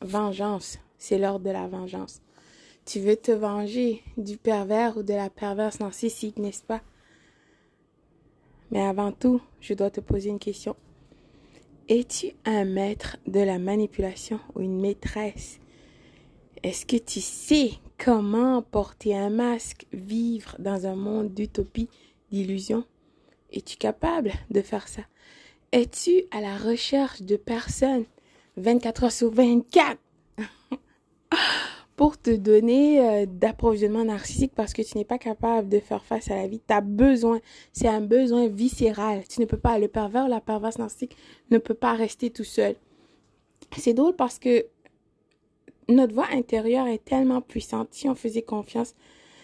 vengeance. C'est l'heure de la vengeance. Tu veux te venger du pervers ou de la perverse narcissique, n'est-ce pas? Mais avant tout, je dois te poser une question. Es-tu un maître de la manipulation ou une maîtresse? Est-ce que tu sais comment porter un masque, vivre dans un monde d'utopie, d'illusion? Es-tu capable de faire ça? Es-tu à la recherche de personnes 24 heures sur 24 pour te donner euh, d'approvisionnement narcissique parce que tu n'es pas capable de faire face à la vie. Tu as besoin, c'est un besoin viscéral. Tu ne peux pas, le pervers, la perverse narcissique ne peut pas rester tout seul. C'est drôle parce que notre voix intérieure est tellement puissante. Si on faisait confiance,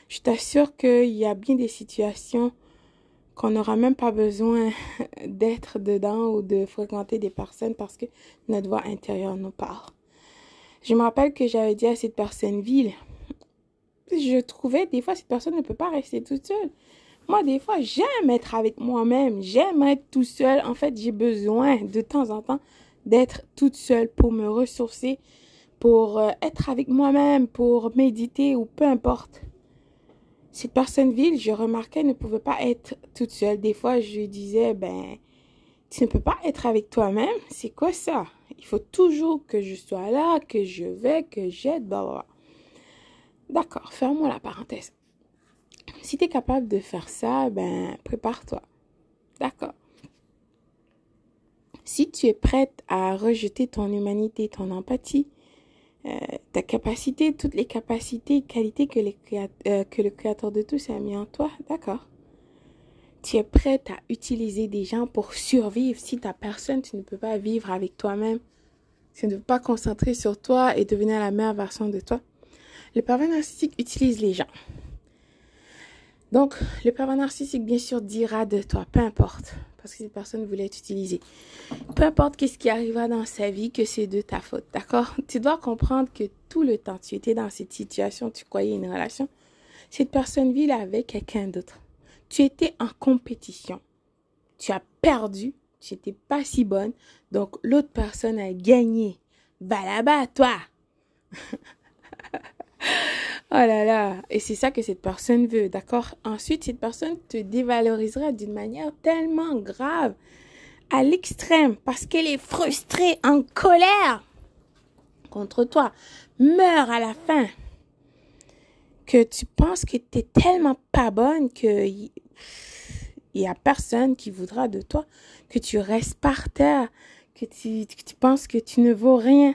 je t'assure qu'il y a bien des situations qu'on n'aura même pas besoin d'être dedans ou de fréquenter des personnes parce que notre voix intérieure nous parle. Je me rappelle que j'avais dit à cette personne ville, je trouvais des fois cette personne ne peut pas rester toute seule. Moi, des fois, j'aime être avec moi-même, j'aime être tout seul. En fait, j'ai besoin de temps en temps d'être toute seule pour me ressourcer, pour euh, être avec moi-même, pour méditer ou peu importe. Cette personne ville, je remarquais, ne pouvait pas être toute seule. Des fois, je lui disais, ben, tu ne peux pas être avec toi-même. C'est quoi ça? Il faut toujours que je sois là, que je vais, que j'aide, bah, D'accord, ferme-moi la parenthèse. Si tu es capable de faire ça, ben, prépare-toi. D'accord. Si tu es prête à rejeter ton humanité, ton empathie, ta capacité, toutes les capacités et qualités que, euh, le Créateur de tous a mis en toi, d'accord tu es prête à utiliser des gens pour survivre. Si ta personne, tu ne peux pas vivre avec toi-même. Tu ne peux pas concentrer sur toi et devenir la meilleure version de toi. Le pervers narcissique utilise les gens. Donc, le pervers narcissique, bien sûr, dira de toi, peu importe, parce que cette personne voulait t'utiliser. Peu importe qu'est-ce qui arrivera dans sa vie, que c'est de ta faute, d'accord? Tu dois comprendre que tout le temps, tu étais dans cette situation, tu croyais une relation. Cette personne vit avec quelqu'un d'autre. Tu étais en compétition. Tu as perdu. Tu n'étais pas si bonne. Donc, l'autre personne a gagné. Va là-bas, toi. oh là là. Et c'est ça que cette personne veut, d'accord? Ensuite, cette personne te dévalorisera d'une manière tellement grave, à l'extrême, parce qu'elle est frustrée, en colère contre toi. Meurt à la fin que tu penses que tu es tellement pas bonne que il y a personne qui voudra de toi, que tu restes par terre, que tu, que tu penses que tu ne vaux rien.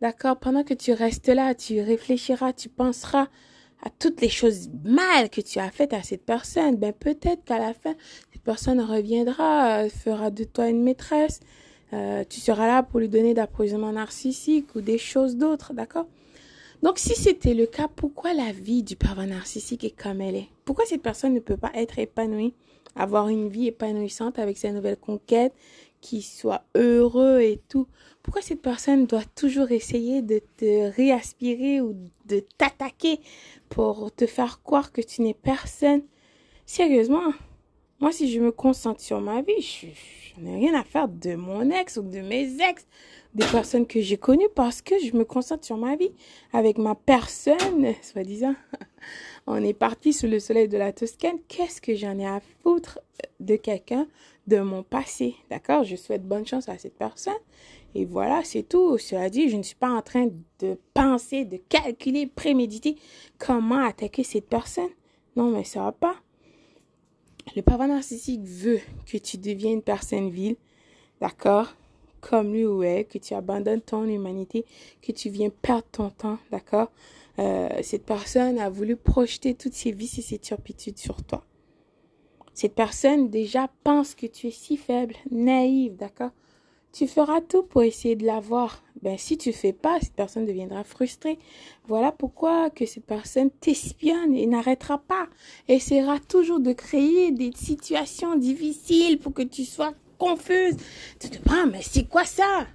D'accord? Pendant que tu restes là, tu réfléchiras, tu penseras à toutes les choses mal que tu as faites à cette personne. Ben peut-être qu'à la fin, cette personne reviendra, euh, fera de toi une maîtresse. Euh, tu seras là pour lui donner d'approvisionnement narcissique ou des choses d'autres, d'accord? Donc, si c'était le cas, pourquoi la vie du pervers narcissique est comme elle est? Pourquoi cette personne ne peut pas être épanouie, avoir une vie épanouissante avec ses nouvelles conquêtes, qui soit heureux et tout Pourquoi cette personne doit toujours essayer de te réaspirer ou de t'attaquer pour te faire croire que tu n'es personne? Sérieusement, moi, si je me concentre sur ma vie, je, n'ai rien à faire de mon ex ou de mes ex des personnes que j'ai connues parce que je me concentre sur ma vie avec ma personne, soi-disant. On est parti sous le soleil de la Toscane. Qu'est-ce que j'en ai à foutre de quelqu'un de mon passé? D'accord? Je souhaite bonne chance à cette personne. Et voilà, c'est tout. Cela dit, je ne suis pas en train de penser, de calculer, préméditer comment attaquer cette personne. Non, mais ça va pas. Le pervers narcissique veut que tu deviennes une personne vile. D'accord? comme lui ou elle, que tu abandonnes ton humanité, que tu viens perdre ton temps, d'accord? Euh, Cette personne a voulu projeter toutes ses vices et ses turpitudes sur toi. Cette personne déjà pense que tu es si faible, naïve, d'accord? Tu feras tout pour essayer de l'avoir. Ben si tu fais pas, cette personne deviendra frustrée. Voilà pourquoi que cette personne t'espionne et n'arrêtera pas. Essaiera toujours de créer des situations difficiles pour que tu sois confuse. Tu te prends, mais c'est quoi ça?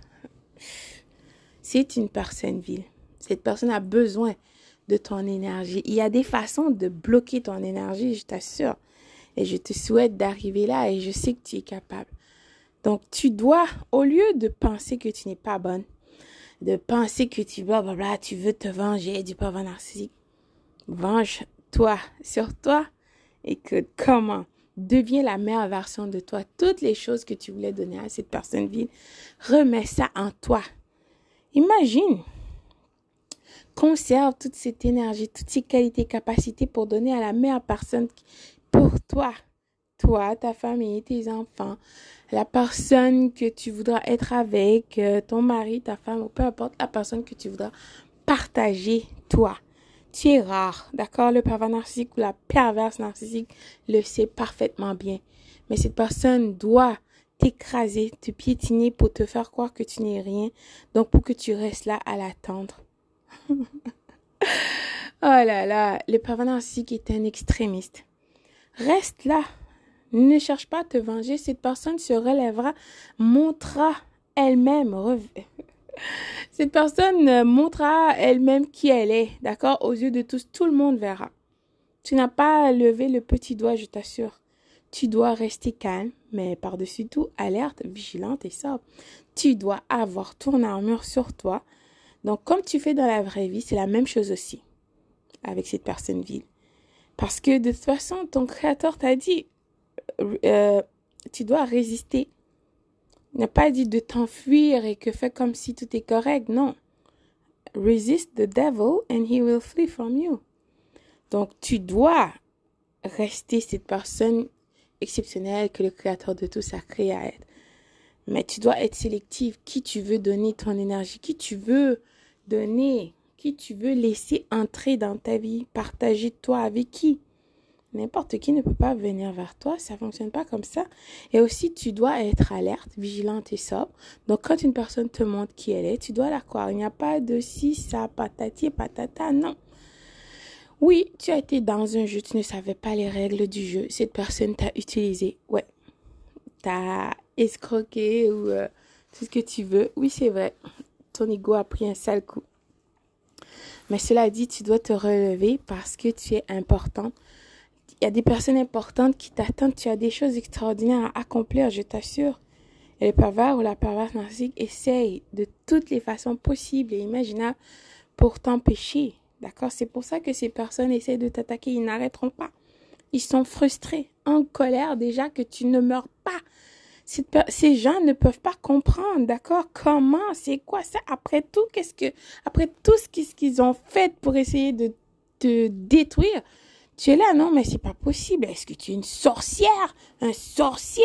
C'est une personne vile. Cette personne a besoin de ton énergie. Il y a des façons de bloquer ton énergie, je t'assure. Et je te souhaite d'arriver là et je sais que tu es capable. Donc, tu dois, au lieu de penser que tu n'es pas bonne, de penser que tu vas, tu veux te venger du pervers narcissique. Venge-toi sur toi. Écoute, comment? Deviens la meilleure version de toi. Toutes les choses que tu voulais donner à cette personne vile, remets ça en toi. Imagine. Conserve toute cette énergie, toutes ces qualités, capacités pour donner à la meilleure personne pour toi. Toi, ta famille, tes enfants, la personne que tu voudras être avec, euh, ton mari, ta femme, ou peu importe la personne que tu voudras partager, toi. Tu es rare, d'accord? Le pervers narcissique ou la perverse narcissique le sait parfaitement bien. Mais cette personne doit t'écraser, te piétiner pour te faire croire que tu n'es rien. Donc, pour que tu restes là à l'attendre. oh là là, le pervers narcissique est un extrémiste. Reste là. Ne cherche pas à te venger. Cette personne se relèvera, montrera elle-même. Cette personne montrera elle-même qui elle est, d'accord Aux yeux de tous, tout le monde verra. Tu n'as pas à lever le petit doigt, je t'assure. Tu dois rester calme, mais par-dessus tout, alerte, vigilante et sobre. Tu dois avoir ton armure sur toi. Donc, comme tu fais dans la vraie vie, c'est la même chose aussi avec cette personne vile. Parce que de toute façon, ton créateur t'a dit, euh, tu dois résister. Il n'a pas dit de t'enfuir et que fais comme si tout est correct. Non. Resist the devil and he will flee from you. Donc, tu dois rester cette personne exceptionnelle que le Créateur de tous a créé à être. Mais tu dois être sélectif. Qui tu veux donner ton énergie, qui tu veux donner, qui tu veux laisser entrer dans ta vie, partager toi avec qui. N'importe qui ne peut pas venir vers toi, ça fonctionne pas comme ça. Et aussi, tu dois être alerte, vigilante et sobre. Donc, quand une personne te montre qui elle est, tu dois la croire. Il n'y a pas de si, ça, patati, patata, non. Oui, tu as été dans un jeu, tu ne savais pas les règles du jeu. Cette personne t'a utilisé. Ouais. T'as escroqué ou euh, tout ce que tu veux. Oui, c'est vrai. Ton ego a pris un sale coup. Mais cela dit, tu dois te relever parce que tu es important. Il y a des personnes importantes qui t'attendent. Tu as des choses extraordinaires à accomplir, je t'assure. Et le pervers ou la perverse narcissique essaye de toutes les façons possibles et imaginables pour t'empêcher D'accord? C'est pour ça que ces personnes essaient de t'attaquer. Ils n'arrêteront pas. Ils sont frustrés, en colère déjà que tu ne meurs pas. Ces gens ne peuvent pas comprendre, d'accord? Comment? C'est quoi ça? Après tout, qu'est-ce que après tout ce qu'ils ont fait pour essayer de te détruire, tu es là, non Mais c'est pas possible. Est-ce que tu es une sorcière? Un sorcier?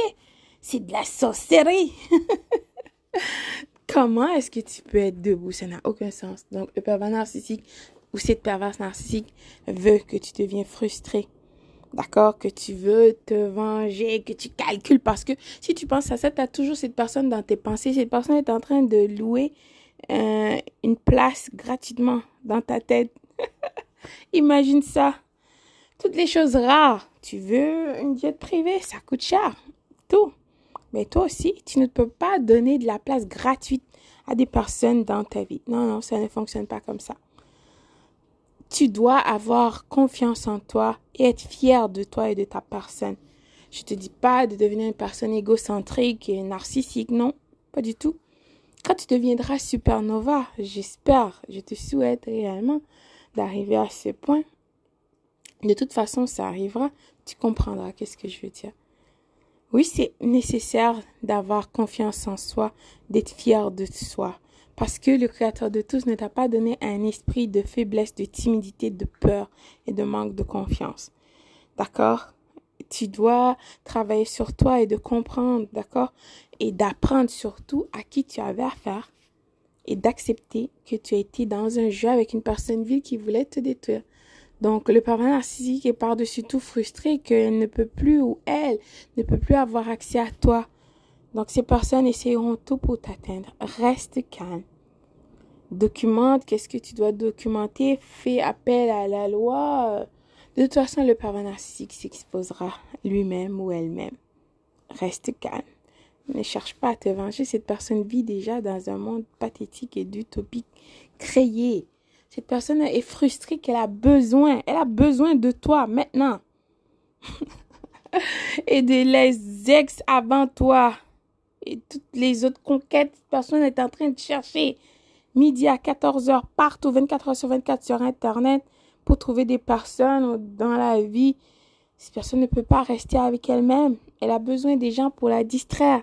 C'est de la sorcellerie. Comment est-ce que tu peux être debout? Ça n'a aucun sens. Donc, le pervers narcissique ou cette perverse narcissique veut que tu deviens frustré. D'accord? Que tu veux te venger, que tu calcules. Parce que si tu penses à ça, tu as toujours cette personne dans tes pensées. Cette personne est en train de louer euh, une place gratuitement dans ta tête. Imagine ça. Toutes les choses rares. Tu veux une jet privée, ça coûte cher. Tout. Mais toi aussi, tu ne peux pas donner de la place gratuite à des personnes dans ta vie. Non, non, ça ne fonctionne pas comme ça. Tu dois avoir confiance en toi et être fier de toi et de ta personne. Je te dis pas de devenir une personne égocentrique et narcissique, non, pas du tout. Quand tu deviendras supernova, j'espère, je te souhaite réellement d'arriver à ce point. De toute façon, ça arrivera, tu comprendras qu'est-ce que je veux dire. Oui, c'est nécessaire d'avoir confiance en soi, d'être fier de soi, parce que le Créateur de tous ne t'a pas donné un esprit de faiblesse, de timidité, de peur et de manque de confiance. D'accord? Tu dois travailler sur toi et de comprendre, d'accord? Et d'apprendre surtout à qui tu avais affaire et d'accepter que tu as été dans un jeu avec une personne vile qui voulait te détruire. Donc, le parent narcissique est par-dessus tout frustré qu'elle ne peut plus ou elle ne peut plus avoir accès à toi donc, ces personnes essayeront tout pour t'atteindre. Reste calme. Documente qu'est-ce que tu dois documenter. Fais appel à la loi. De toute façon, le pervers narcissique s'exposera lui-même ou elle-même. Reste calme. Ne cherche pas à te venger. Cette personne vit déjà dans un monde pathétique et d'utopique créé. Cette personne est frustrée qu'elle a besoin. Elle a besoin de toi maintenant. et de les ex avant toi et toutes les autres conquêtes, personne est en train de chercher. midi à 14 heures partout, 24 heures sur 24 sur Internet pour trouver des personnes dans la vie. Cette personne ne peut pas rester avec elle-même. Elle a besoin des gens pour la distraire.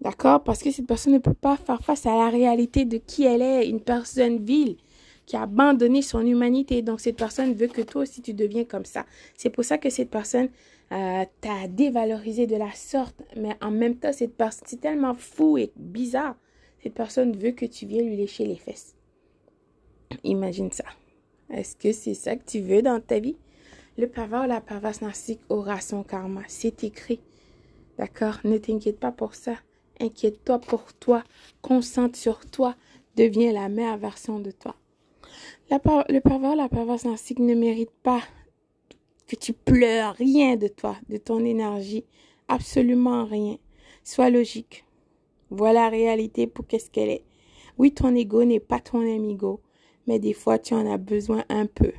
D'accord? Parce que cette personne ne peut pas faire face à la réalité de qui elle est, une personne vile qui a abandonné son humanité. Donc cette personne veut que toi aussi tu deviens comme ça. C'est pour ça que cette personne euh, t'a dévalorisé de la sorte. Mais en même temps, cette personne, c'est tellement fou et bizarre. Cette personne veut que tu viennes lui lécher les fesses. Imagine ça. Est-ce que c'est ça que tu veux dans ta vie? Le pervers la perverse narcissique aura son karma. C'est écrit. D'accord? Ne t'inquiète pas pour ça. Inquiète-toi pour toi. Concentre sur toi. Deviens la meilleure version de toi. Le pervers la perverse narcissique ne mérite pas que tu pleures rien de toi, de ton énergie. Absolument rien. Sois logique. Voilà la réalité pour qu'est-ce qu'elle est. Oui, ton ego n'est pas ton amigo mais des fois tu en as besoin un peu.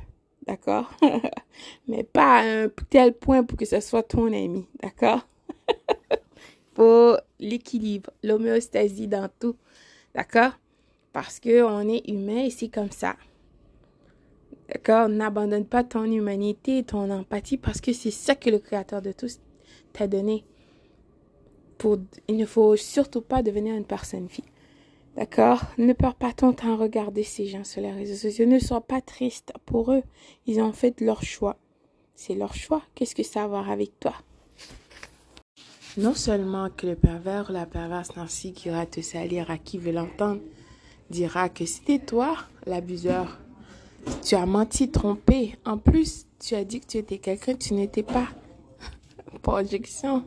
D'accord? Mais pas à un tel point pour que ce soit ton ami. D'accord? Faut l'équilibre, l'homéostasie dans tout. D'accord? Parce que on est humain et c'est comme ça. D'accord? N'abandonne pas ton humanité, ton empathie parce que c'est ça que le créateur de tous t'a donné. Pour, il ne faut surtout pas devenir une personne vie. D'accord? Ne perds pas ton temps à regarder ces gens sur les réseaux sociaux. Ne sois pas triste pour eux. Ils ont fait leur choix. C'est leur choix. Qu'est-ce que ça a à voir avec toi? Non seulement que le pervers ou la perverse narcissique ira te salir à qui veut l'entendre, dira que c'était toi l'abuseur. Tu as menti, trompé. En plus, tu as dit que tu étais quelqu'un, tu n'étais pas. Projection.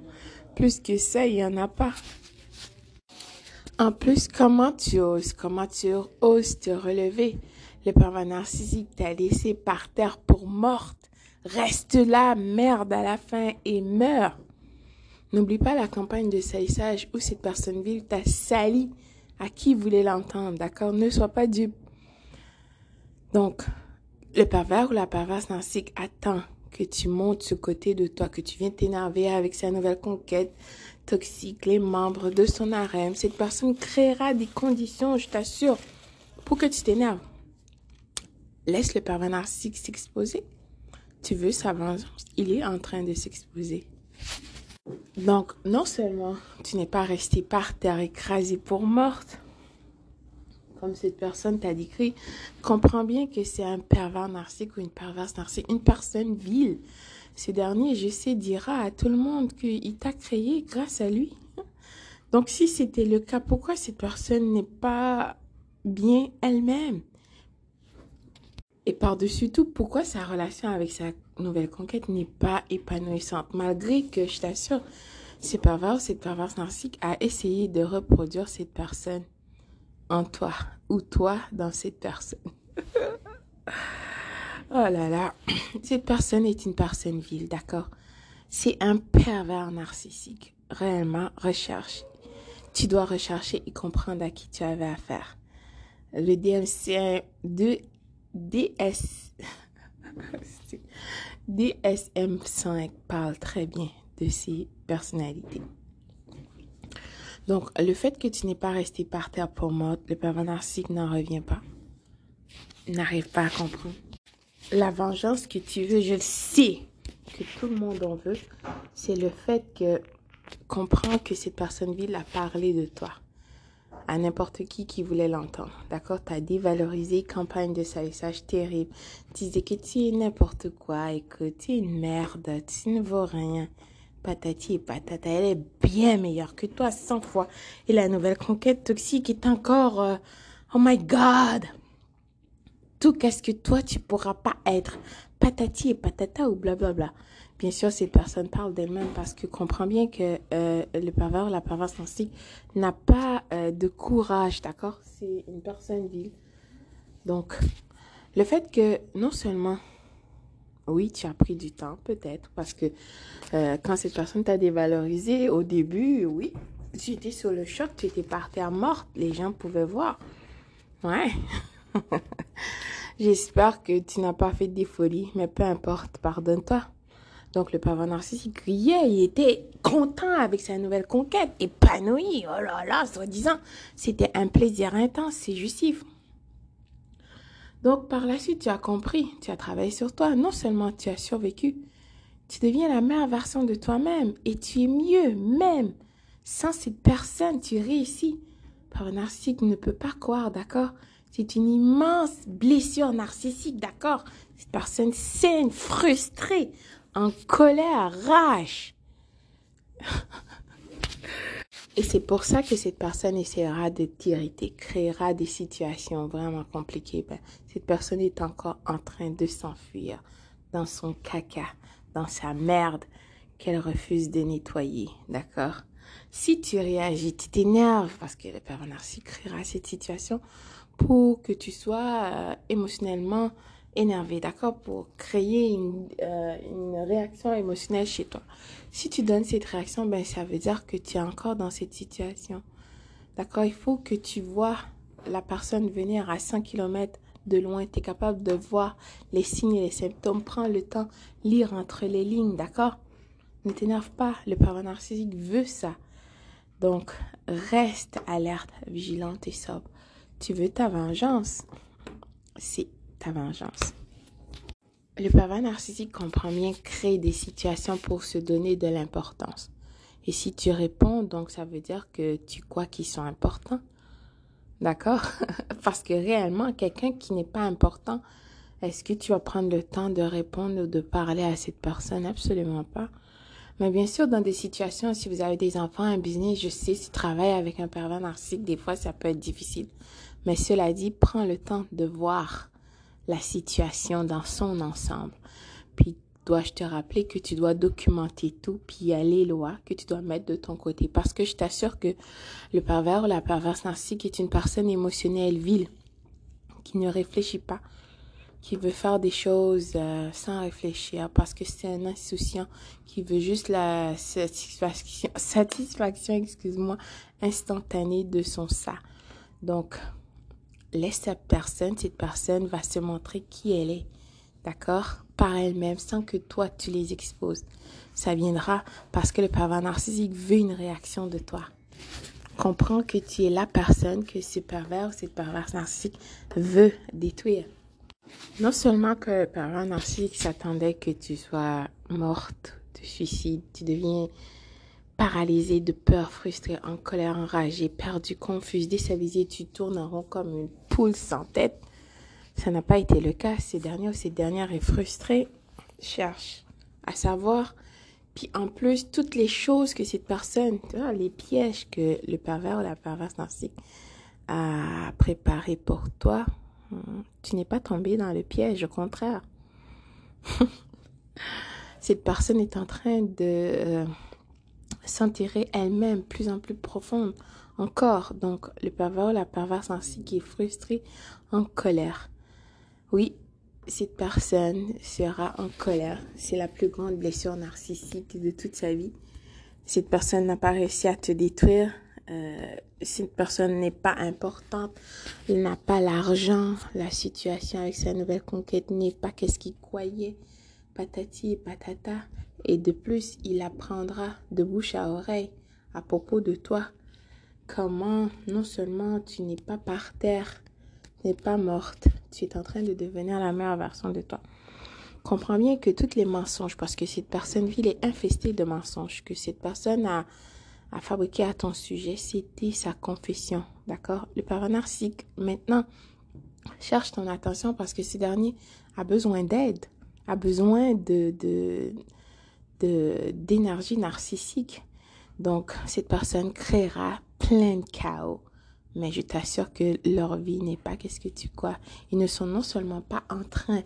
Plus que ça, il n'y en a pas. En plus, comment tu oses, comment tu oses te relever? Le pervers narcissique t'a laissé par terre pour morte. Reste là, merde à la fin et meurs. N'oublie pas la campagne de salissage où cette personne vive t'a sali à qui voulait l'entendre, d'accord? Ne sois pas dupe. Donc, le pervers ou la perverse narcissique attend que tu montes ce côté de toi, que tu viens t'énerver avec sa nouvelle conquête, toxique, les membres de son harem. Cette personne créera des conditions, je t'assure, pour que tu t'énerves. Laisse le pervers narcissique s'exposer. Tu veux sa vengeance. Il est en train de s'exposer. Donc, non seulement tu n'es pas resté par terre écrasé pour morte, comme cette personne t'a décrit, comprends bien que c'est un pervers narcissique ou une perverse narcissique, une personne vile, ce dernier, je sais, dira à tout le monde qu'il t'a créé grâce à lui. Donc, si c'était le cas, pourquoi cette personne n'est pas bien elle-même? Et par-dessus tout, pourquoi sa relation avec sa nouvelle conquête n'est pas épanouissante? Malgré que, je t'assure, c'est pervers, cette perverse narcissique a essayé de reproduire cette personne en toi ou toi dans cette personne. Oh là là, cette personne est une personne vile, d'accord? C'est un pervers narcissique. Réellement, recherche. Tu dois rechercher et comprendre à qui tu avais affaire. Le DMC, de DS, DSM5 parle très bien de ces personnalités. Donc, le fait que tu n'es pas resté par terre pour mort, le pervers narcissique n'en revient pas. N'arrive pas à comprendre la vengeance que tu veux, je sais que tout le monde en veut, c'est le fait que comprends que cette personne ville a parlé de toi à n'importe qui qui voulait l'entendre. D'accord? Tu as dévalorisé, campagne de salissage terrible. Tu disais que tu es n'importe quoi et que tu es une merde, tu ne vaux rien. Patati et patata, elle est bien meilleure que toi 100 fois. Et la nouvelle conquête toxique est encore... Euh, oh my God tout qu'est-ce que toi tu pourras pas être? Patati et patata ou blablabla. Bien sûr, cette personne parle d'elle-même parce que comprend bien que euh, le pervers, la perverse narcissique n'a pas euh, de courage, d'accord? C'est une personne vile. Donc, le fait que non seulement, oui, tu as pris du temps peut-être parce que euh, quand cette personne t'a dévalorisé au début, oui, tu étais sur le choc, tu étais par terre morte, les gens pouvaient voir. Ouais. J'espère que tu n'as pas fait des folies, mais peu importe, pardonne-toi. Donc, le pervers narcissique riait, il était content avec sa nouvelle conquête, épanoui. Oh là là, soi-disant, c'était un plaisir intense, c'est justif. Donc, par la suite, tu as compris, tu as travaillé sur toi. Non seulement tu as survécu, tu deviens la meilleure version de toi-même et tu es mieux, même. Sans cette personne, tu réussis. Par narcissique ne peut pas croire, d'accord? C'est une immense blessure narcissique, d'accord? Cette personne saigne, frustrée, en colère, rage. Et c'est pour ça que cette personne essaiera de t'irriter, créera des situations vraiment compliquées. Ben, cette personne est encore en train de s'enfuir dans son caca, dans sa merde qu'elle refuse de nettoyer, d'accord? Si tu réagis, tu t'énerves parce que le père narcissique créera cette situation pour que tu sois euh, émotionnellement énervé, d'accord Pour créer une, euh, une réaction émotionnelle chez toi. Si tu donnes cette réaction, ben ça veut dire que tu es encore dans cette situation. D'accord Il faut que tu vois la personne venir à 100 km de loin. Tu es capable de voir les signes et les symptômes. Prends le temps, lire entre les lignes, d'accord Ne t'énerve pas. Le parent narcissique veut ça. Donc, reste alerte, vigilante et sobre. Tu veux ta vengeance? C'est ta vengeance. Le pervers narcissique comprend bien créer des situations pour se donner de l'importance. Et si tu réponds, donc ça veut dire que tu crois qu'ils sont importants. D'accord? Parce que réellement, quelqu'un qui n'est pas important, est-ce que tu vas prendre le temps de répondre ou de parler à cette personne? Absolument pas. Mais bien sûr, dans des situations, si vous avez des enfants, un business, je sais, si tu travailles avec un pervers narcissique, des fois, ça peut être difficile. Mais cela dit, prends le temps de voir la situation dans son ensemble. Puis, dois-je te rappeler que tu dois documenter tout, puis il y a les lois que tu dois mettre de ton côté? Parce que je t'assure que le pervers ou la perverse narcissique est une personne émotionnelle vile, qui ne réfléchit pas, qui veut faire des choses euh, sans réfléchir, parce que c'est un insouciant qui veut juste la satisfaction, satisfaction excuse-moi, instantanée de son ça. Donc, laisse cette personne, cette personne va se montrer qui elle est, d'accord? Par elle-même, sans que toi, tu les exposes. Ça viendra parce que le pervers narcissique veut une réaction de toi. Comprends que tu es la personne que ce pervers ou cette perverse narcissique veut détruire. Non seulement que le pervers narcissique s'attendait que tu sois morte de suicide, tu deviens paralysé de peur, frustré, en colère, enragé, perdu, confus, déstabilisé, tu tournes en rond comme une poule sans tête. Ça n'a pas été le cas. Ces derniers ou ces dernières est frustré, cherche à savoir. Puis en plus, toutes les choses que cette personne, les pièges que le pervers ou la perverse narcissique a préparé pour toi, hmm, tu n'es pas tombé dans le piège, au contraire. cette personne est en train de... S'enterrer elle-même plus en plus profonde encore. Donc, le pervers la perverse ainsi qui est frustré, en colère. Oui, cette personne sera en colère. C'est la plus grande blessure narcissique de toute sa vie. Cette personne n'a pas réussi à te détruire. Euh, cette personne n'est pas importante. Il n'a pas l'argent. La situation avec sa nouvelle conquête n'est pas qu'est-ce qu'il croyait. Patati et patata. Et de plus, il apprendra de bouche à oreille à propos de toi. Comment non seulement tu n'es pas par terre, tu n'es pas morte, tu es en train de devenir la meilleure version de toi. Comprends bien que tous les mensonges, parce que cette personne ville est infestée de mensonges, que cette personne a, a fabriqué à ton sujet, c'était sa confession. D'accord? Le parent narcissique, maintenant, cherche ton attention parce que ce dernier a besoin d'aide, a besoin de, de, d'énergie narcissique. Donc, cette personne créera plein de chaos. Mais je t'assure que leur vie n'est pas qu'est-ce que tu crois. Ils ne sont non seulement pas en train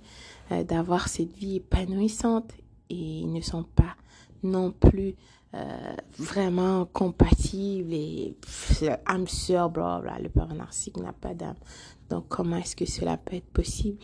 euh, d'avoir cette vie épanouissante et ils ne sont pas non plus euh, vraiment compatibles et âme sœur, bla Le père narcissique n'a pas d'âme. Donc, comment est-ce que cela peut être possible?